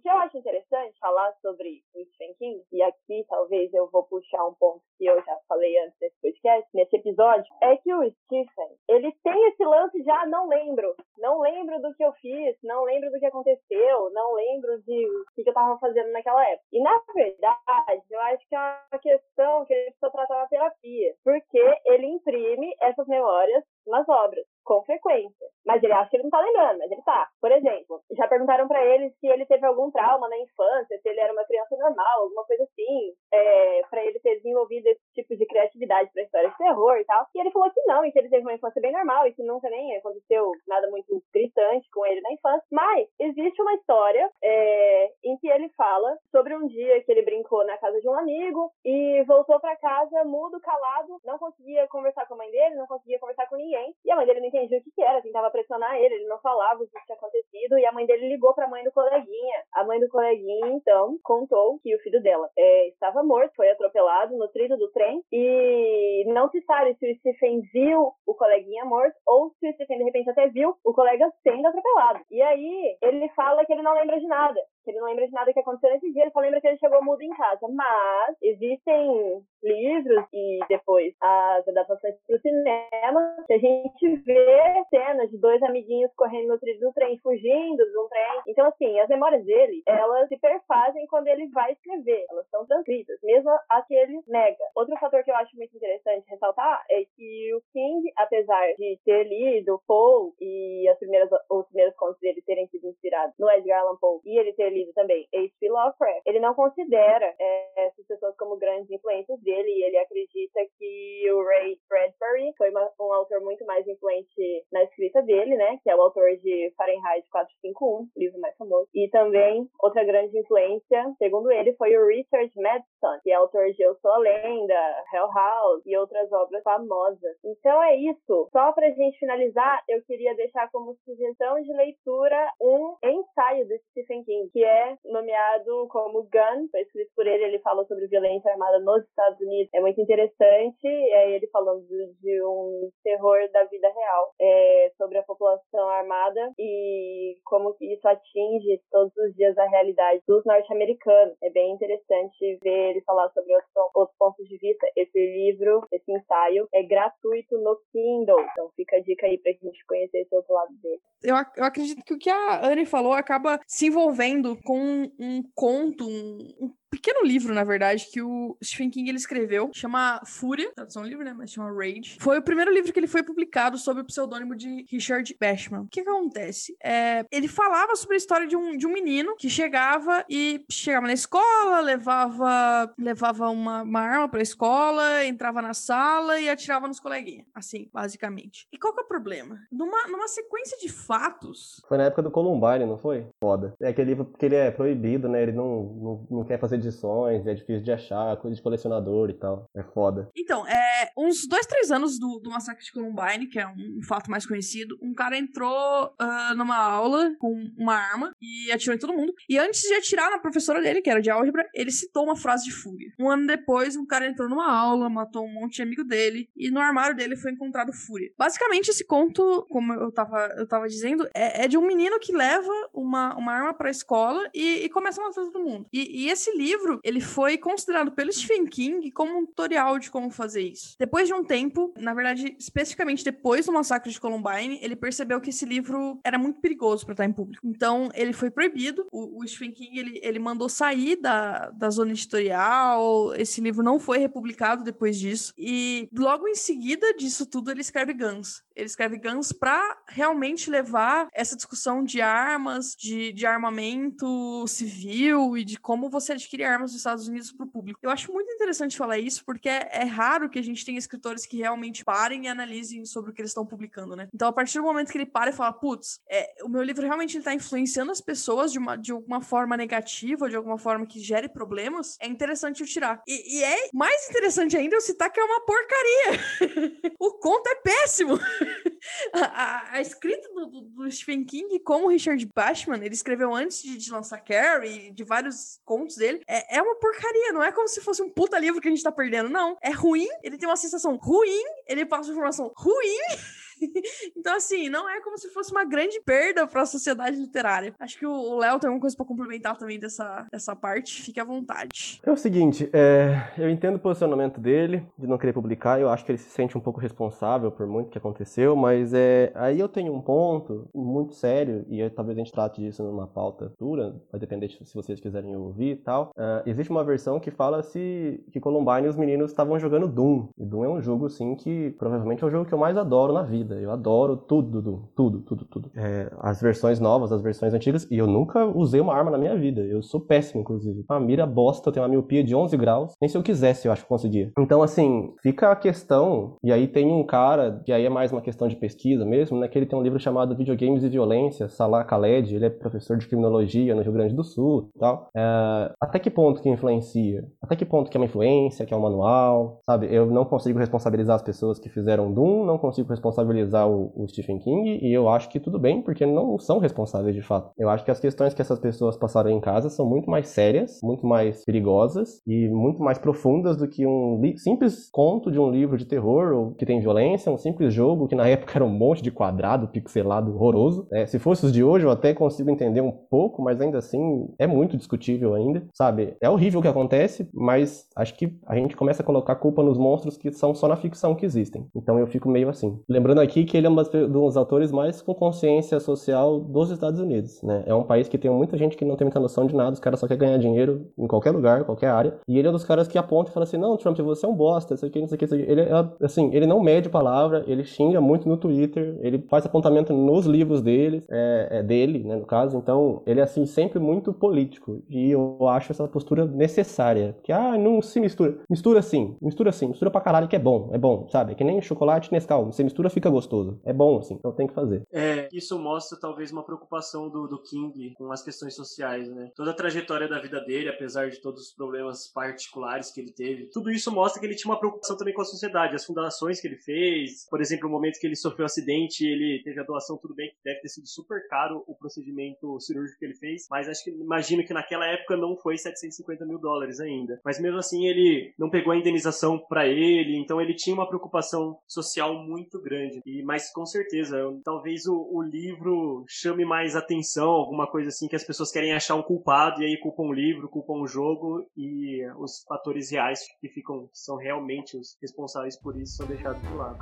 falar sobre o Stephen King, e aqui talvez eu vou puxar um ponto que eu já falei antes desse podcast, nesse episódio, é que o Stephen, ele tem esse lance já, não lembro, não lembro do que eu fiz, não lembro do que aconteceu, não lembro de o que eu tava fazendo naquela época. E na verdade, eu acho que é uma questão que ele precisa tratar na terapia, porque ele imprime essas memórias nas obras com frequência. Mas ele acha que ele não tá lembrando, mas ele tá. Por exemplo, já perguntaram para ele se ele teve algum trauma na infância, se ele era uma criança normal, alguma coisa assim, é, para ele ter desenvolvido esse tipo de criatividade para histórias de terror e tal. E ele falou que não, e que ele teve uma infância bem normal e que nunca nem aconteceu nada muito gritante com ele na infância. Mas existe uma história é, em que ele fala sobre um dia que ele brincou na casa de um amigo e voltou para casa mudo, calado, não conseguia conversar com a mãe dele, não conseguia conversar com ninguém. E a mãe dele não entendia o que, que era, tentava pressionar ele, ele não falava o que tinha acontecido. E a mãe dele ligou para a mãe do coleguinha. A mãe do coleguinha, então, contou que o filho dela é, estava morto, foi atropelado no trilho do trem. E não se sabe se o Stephen viu o coleguinha morto ou se o Stephen de repente até viu o colega sendo atropelado. E aí ele fala que ele não lembra de nada, que ele não lembra de nada que aconteceu nesse dia, ele só lembra que ele chegou mudo em casa. Mas existem livros e depois as adaptações para o cinema que a gente vê cenas de dois amiguinhos correndo no trilho do trem, fugindo de um trem. Então, assim, as memórias dele, elas se perfazem quando ele vai escrever. Elas são transcritas, mesmo a que ele nega. Outro fator que eu acho muito interessante ressaltar é que o King, apesar de ter lido Poe e as primeiras, os primeiros contos dele terem sido inspirados no Edgar Allan Poe e ele ter lido também H.P. Lovecraft, ele não considera é, essas pessoas como grandes influências dele e ele acredita que o Ray Bradbury foi uma, um autor muito mais influente na escrita dele, né? Que é o autor de Fahrenheit 451, o livro mais famoso. E também outra grande influência, segundo ele, foi o Richard Madison, que é autor de Eu Sou a Lenda, Hell House e outras obras famosas. Então é isso. Só pra gente finalizar, eu queria deixar como sugestão de leitura um ensaio do Stephen King, que é nomeado como Gun, foi escrito por ele, ele falou sobre violência armada nos Estados Unidos. É muito interessante, é ele falando de um terror da vida real, é, sobre a população armada e como isso atinge todos os dias a realidade dos norte-americanos. É bem interessante ver ele falar sobre outros, outros pontos de vista. Esse livro, esse ensaio, é gratuito no Kindle, então fica a dica aí pra gente conhecer esse outro lado dele. Eu, ac- eu acredito que o que a Anne falou acaba se envolvendo com um conto, um, um pequeno livro, na verdade, que o Stephen King ele escreveu, chama Fúria, tradução livre, né, mas chama Rage. Foi o primeiro livro que ele foi publicado sob o pseudônimo de Richard Bashman. O que, que acontece? É, ele falava sobre a história de um, de um menino que chegava e chegava na escola, levava levava uma, uma arma pra escola, entrava na sala e atirava nos coleguinhas. Assim, basicamente. E qual que é o problema? Numa, numa sequência de fatos, Foi na época do Columbine, não foi? Foda. É aquele livro porque ele é proibido, né? Ele não, não, não quer fazer edições, é difícil de achar, coisa de colecionador e tal. É foda. Então, é, uns dois, três anos do, do massacre de Columbine, que é um, um fato mais conhecido, um cara entrou ah, numa aula com uma arma e atirou em todo mundo. E antes de atirar na professora dele, que era de álgebra, ele citou uma frase de fúria. Um ano depois, um cara entrou numa aula, matou um monte de amigo dele, e no armário dele foi encontrado fúria. Basicamente, esse conto, como eu tava, eu tava dizendo, é, é de um menino que leva uma, uma arma pra escola e, e começa a matar todo mundo. E, e esse livro, ele foi considerado pelo Stephen King como um tutorial de como fazer isso. Depois de um tempo, na verdade, especificamente depois do massacre de Columbine, ele percebeu que esse livro era muito perigoso para estar em público. Então, ele foi proibido. O, o Stephen King, ele, ele mandou sair da, da zona editorial. Esse livro não foi republicado depois disso. E logo em seguida disso tudo, ele escreve Guns. Ele escreve Guns para realmente levar essa discussão de armas, de, de armamento civil e de como você adquire armas nos Estados Unidos para o público. Eu acho muito interessante falar isso, porque é, é raro que a gente tenha escritores que realmente parem e analisem sobre o que eles estão publicando, né? Então, a partir do momento que ele para e fala, putz, é, o meu livro realmente está influenciando as pessoas de uma, de alguma forma negativa, de alguma forma que gere problemas, é interessante eu tirar. E, e é mais interessante ainda eu citar que é uma porcaria. o conto é péssimo. A, a- escrita do, do- Stephen King, como o Richard Bachman, ele escreveu antes de, de lançar Carrie, de vários contos dele, é, é uma porcaria. Não é como se fosse um puta livro que a gente tá perdendo, não. É ruim, ele tem uma sensação ruim, ele passa informação ruim. então, assim, não é como se fosse uma grande perda para a sociedade literária. Acho que o Léo tem alguma coisa para complementar também dessa, dessa parte. Fique à vontade. É o seguinte, é, eu entendo o posicionamento dele de não querer publicar. Eu acho que ele se sente um pouco responsável por muito que aconteceu, mas é, aí eu tenho um ponto muito sério, e aí, talvez a gente trate disso numa pauta dura, vai depender se vocês quiserem ouvir e tal. Uh, existe uma versão que fala se que Columbine os meninos estavam jogando Doom. E Doom é um jogo, assim, que provavelmente é o jogo que eu mais adoro na vida. Eu adoro tudo, Doom. Tudo, tudo, tudo. É, as versões novas, as versões antigas, e eu nunca usei uma arma na minha vida. Eu sou péssimo, inclusive. Uma mira bosta, eu tenho uma miopia de 11 graus. Nem se eu quisesse, eu acho que conseguia. Então, assim, fica a questão, e aí tem um cara, que aí é mais uma questão de pesquisa mesmo, né? Que ele tem um livro chamado Videogames e Violência, Salah Khaled, ele é professor de criminologia no Rio Grande do Sul e tal. É, até que ponto que influencia? Até que ponto que é uma influência, que é um manual, sabe? Eu não consigo responsabilizar as pessoas que fizeram Doom, não consigo responsabilizar o, o Stephen King, e eu acho que tudo bem, porque não são responsáveis de fato. Eu acho que as questões que essas pessoas passaram em casa são muito mais sérias, muito mais perigosas e muito mais profundas do que um simples conto de um livro de terror ou que tem violência, um simples jogo que na época era um monte de quadrado pixelado horroroso. É, se fosse os de hoje, eu até consigo entender um pouco, mas ainda assim é muito discutível ainda, sabe? É horrível o que acontece, mas acho que a gente começa a colocar culpa nos monstros que são só na ficção que existem. Então eu fico meio assim. Lembrando aqui que ele é um dos autores mais com consciência social dos Estados Unidos, né? É um país que tem muita gente que não tem muita noção de nada, os caras só querem ganhar dinheiro em qualquer lugar, qualquer área. E ele é um dos caras que aponta e fala assim: não, Trump, você é um bosta, isso aqui, isso aqui, isso aqui. Ele é, assim, ele não mede palavra, ele xinga muito no Twitter, ele faz apontamento nos livros dele, é, é dele, né, no caso. Então, ele é, assim, sempre muito político. E eu acho essa postura necessária. Que, ah, não se mistura. Mistura sim, mistura sim, mistura pra caralho que é bom, é bom, sabe? É que nem chocolate Nescau, você mistura fica gostoso. É bom, assim, então tem que fazer. É, isso mostra talvez uma preocupação do, do King com as questões sociais, né? Toda a trajetória da vida dele, apesar de todos os problemas particulares que ele teve, tudo isso mostra que ele tinha uma preocupação também com a sociedade, as fundações que ele fez, por exemplo, o momento que ele sofreu um acidente, ele teve a doação, tudo bem, que deve ter sido super caro o procedimento cirúrgico que ele fez, mas acho que imagino que naquela época não foi 750 mil dólares ainda. Mas mesmo assim ele não pegou a indenização para ele, então ele tinha uma preocupação social muito grande. E mas com certeza, talvez o, o livro chame mais atenção, alguma coisa assim que as pessoas querem achar um culpado e aí culpam o livro, culpam o jogo e os fatores reais que ficam que são realmente os responsáveis por isso são deixados de lado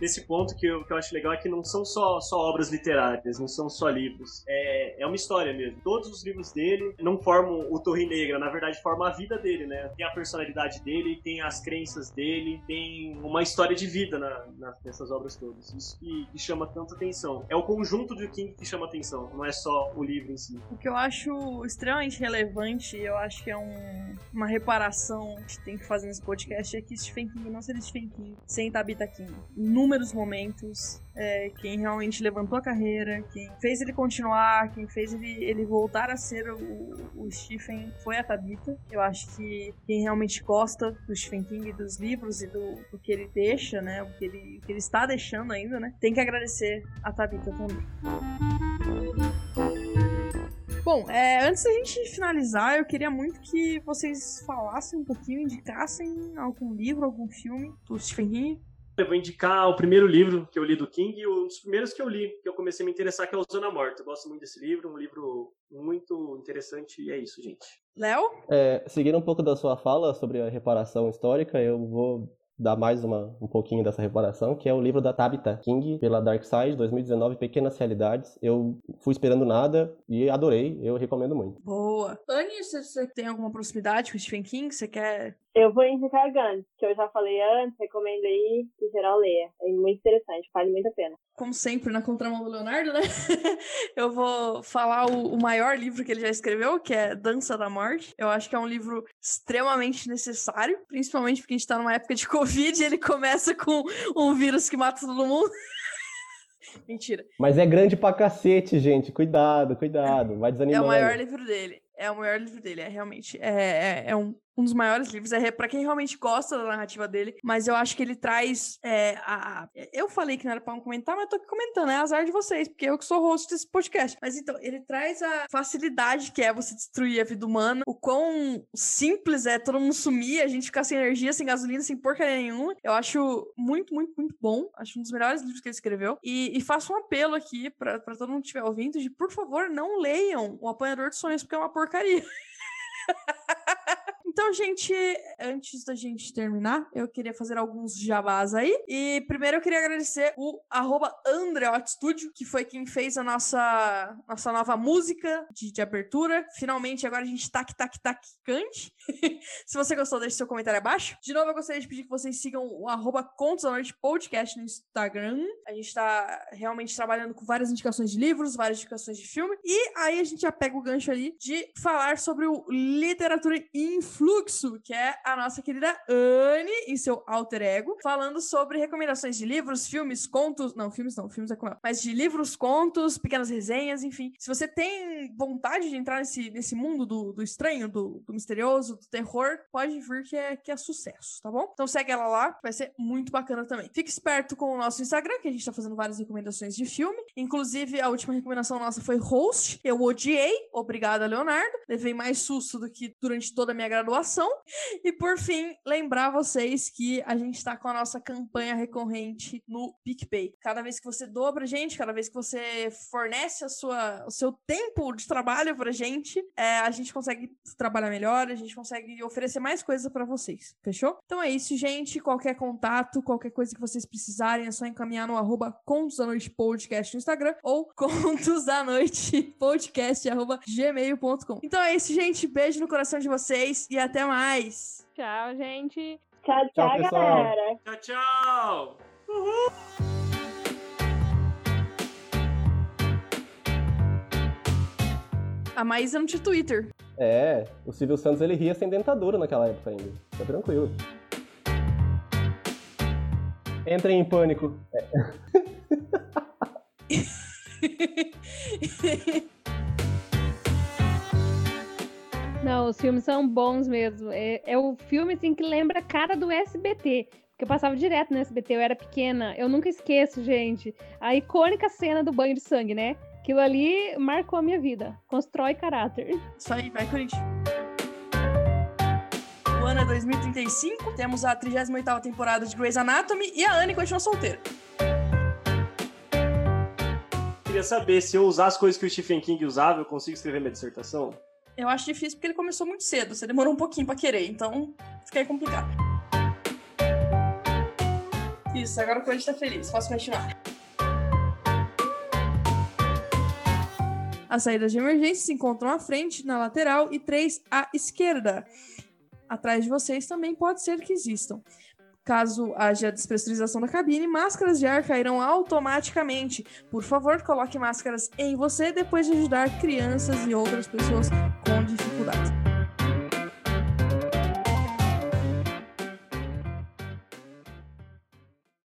nesse ponto que eu, que eu acho legal é que não são só, só obras literárias, não são só livros. É, é uma história mesmo. Todos os livros dele não formam o Torre Negra, na verdade formam a vida dele, né? Tem a personalidade dele, tem as crenças dele, tem uma história de vida na, na, nessas obras todas. Isso que, que chama tanta atenção. É o conjunto do King que chama atenção, não é só o livro em si. O que eu acho extremamente relevante, eu acho que é um, uma reparação que tem que fazer nesse podcast, é que Stephen King não seria Stephen King sem Tabitha King. Número inúmeros momentos. É, quem realmente levantou a carreira, quem fez ele continuar, quem fez ele, ele voltar a ser o, o Stephen foi a Tabitha. Eu acho que quem realmente gosta do Stephen King, dos livros e do, do que ele deixa, né? O que ele, que ele está deixando ainda, né? Tem que agradecer a Tabitha também. Bom, é, antes da gente finalizar, eu queria muito que vocês falassem um pouquinho, indicassem algum livro, algum filme do Stephen King eu vou indicar o primeiro livro que eu li do King e um dos primeiros que eu li, que eu comecei a me interessar, que é o Zona Morta. Eu gosto muito desse livro, um livro muito interessante e é isso, gente. Léo? É, seguindo um pouco da sua fala sobre a reparação histórica, eu vou dar mais uma, um pouquinho dessa reparação, que é o livro da Tabitha King, pela Dark Side, 2019, Pequenas Realidades. Eu fui esperando nada e adorei, eu recomendo muito. Boa. Anne, você tem alguma proximidade com o Stephen King? Você quer eu vou indicar Gantz, que eu já falei antes, recomendo aí que geral leia. É muito interessante, vale muito a pena. Como sempre, na contramão do Leonardo, né? eu vou falar o, o, maior livro que ele já escreveu, que é Dança da Morte. Eu acho que é um livro extremamente necessário, principalmente porque a gente tá numa época de Covid e ele começa com um vírus que mata todo mundo. Mentira. Mas é grande pra cacete, gente. Cuidado, cuidado. Vai desanimando. É o maior livro dele. É o maior livro dele, é realmente. É, é, é um um dos maiores livros. É para quem realmente gosta da narrativa dele, mas eu acho que ele traz é, a. Eu falei que não era pra comentar, mas eu tô aqui comentando, é azar de vocês, porque eu que sou host desse podcast. Mas então, ele traz a facilidade que é você destruir a vida humana, o quão simples é todo mundo sumir, a gente ficar sem energia, sem gasolina, sem porcaria nenhuma. Eu acho muito, muito, muito bom. Acho um dos melhores livros que ele escreveu. E, e faço um apelo aqui para todo mundo que estiver ouvindo de, por favor, não leiam O Apanhador de Sonhos, porque é uma porcaria. Então, gente, antes da gente terminar, eu queria fazer alguns jabás aí. E primeiro eu queria agradecer o arroba Studio, que foi quem fez a nossa, nossa nova música de, de abertura. Finalmente, agora a gente tac, tac, tac, cante. Se você gostou, deixe seu comentário abaixo. De novo, eu gostaria de pedir que vocês sigam o arroba Contos da Noite Podcast no Instagram. A gente tá realmente trabalhando com várias indicações de livros, várias indicações de filme. E aí a gente já pega o gancho ali de falar sobre o literatura influência Fluxo, que é a nossa querida Anne e seu alter ego, falando sobre recomendações de livros, filmes, contos. Não, filmes não, filmes é com ela. Mas de livros, contos, pequenas resenhas, enfim. Se você tem vontade de entrar nesse, nesse mundo do, do estranho, do, do misterioso, do terror, pode vir que é, que é sucesso, tá bom? Então segue ela lá, vai ser muito bacana também. Fique esperto com o nosso Instagram, que a gente tá fazendo várias recomendações de filme. Inclusive, a última recomendação nossa foi Host. Eu odiei. Obrigada, Leonardo. Levei mais susto do que durante toda a minha graduação E por fim, lembrar vocês que a gente está com a nossa campanha recorrente no PicPay. Cada vez que você doa pra gente, cada vez que você fornece a sua, o seu tempo de trabalho pra gente, é, a gente consegue trabalhar melhor, a gente consegue oferecer mais coisas para vocês. Fechou? Então é isso, gente. Qualquer contato, qualquer coisa que vocês precisarem, é só encaminhar no arroba Contos da Noite Podcast no Instagram ou Contos da Noite Podcast arroba gmail.com. Então é isso, gente. Beijo no coração de vocês e até mais. Tchau, gente. Tchau, tchau, Tchau, galera. Tchau, tchau! A Maísa não tinha Twitter. É, o Silvio Santos ele ria sem dentadura naquela época ainda. Tá tranquilo. Entrem em pânico. Não, os filmes são bons mesmo. É, é o filme assim que lembra a cara do SBT. Porque eu passava direto no SBT, eu era pequena. Eu nunca esqueço, gente. A icônica cena do banho de sangue, né? Aquilo ali marcou a minha vida. Constrói caráter. Isso aí, vai, Corinthians. O ano é 2035, temos a 38ª temporada de Grey's Anatomy e a Anne continua solteira. Queria saber se eu usar as coisas que o Stephen King usava, eu consigo escrever minha dissertação? Eu acho difícil porque ele começou muito cedo, você demorou um pouquinho pra querer, então fica aí complicado. Isso, agora o Corinthians tá feliz, posso continuar. As saídas de emergência se encontram à frente, na lateral e três à esquerda. Atrás de vocês também pode ser que existam. Caso haja despressurização da cabine, máscaras de ar cairão automaticamente. Por favor, coloque máscaras em você depois de ajudar crianças e outras pessoas com dificuldades.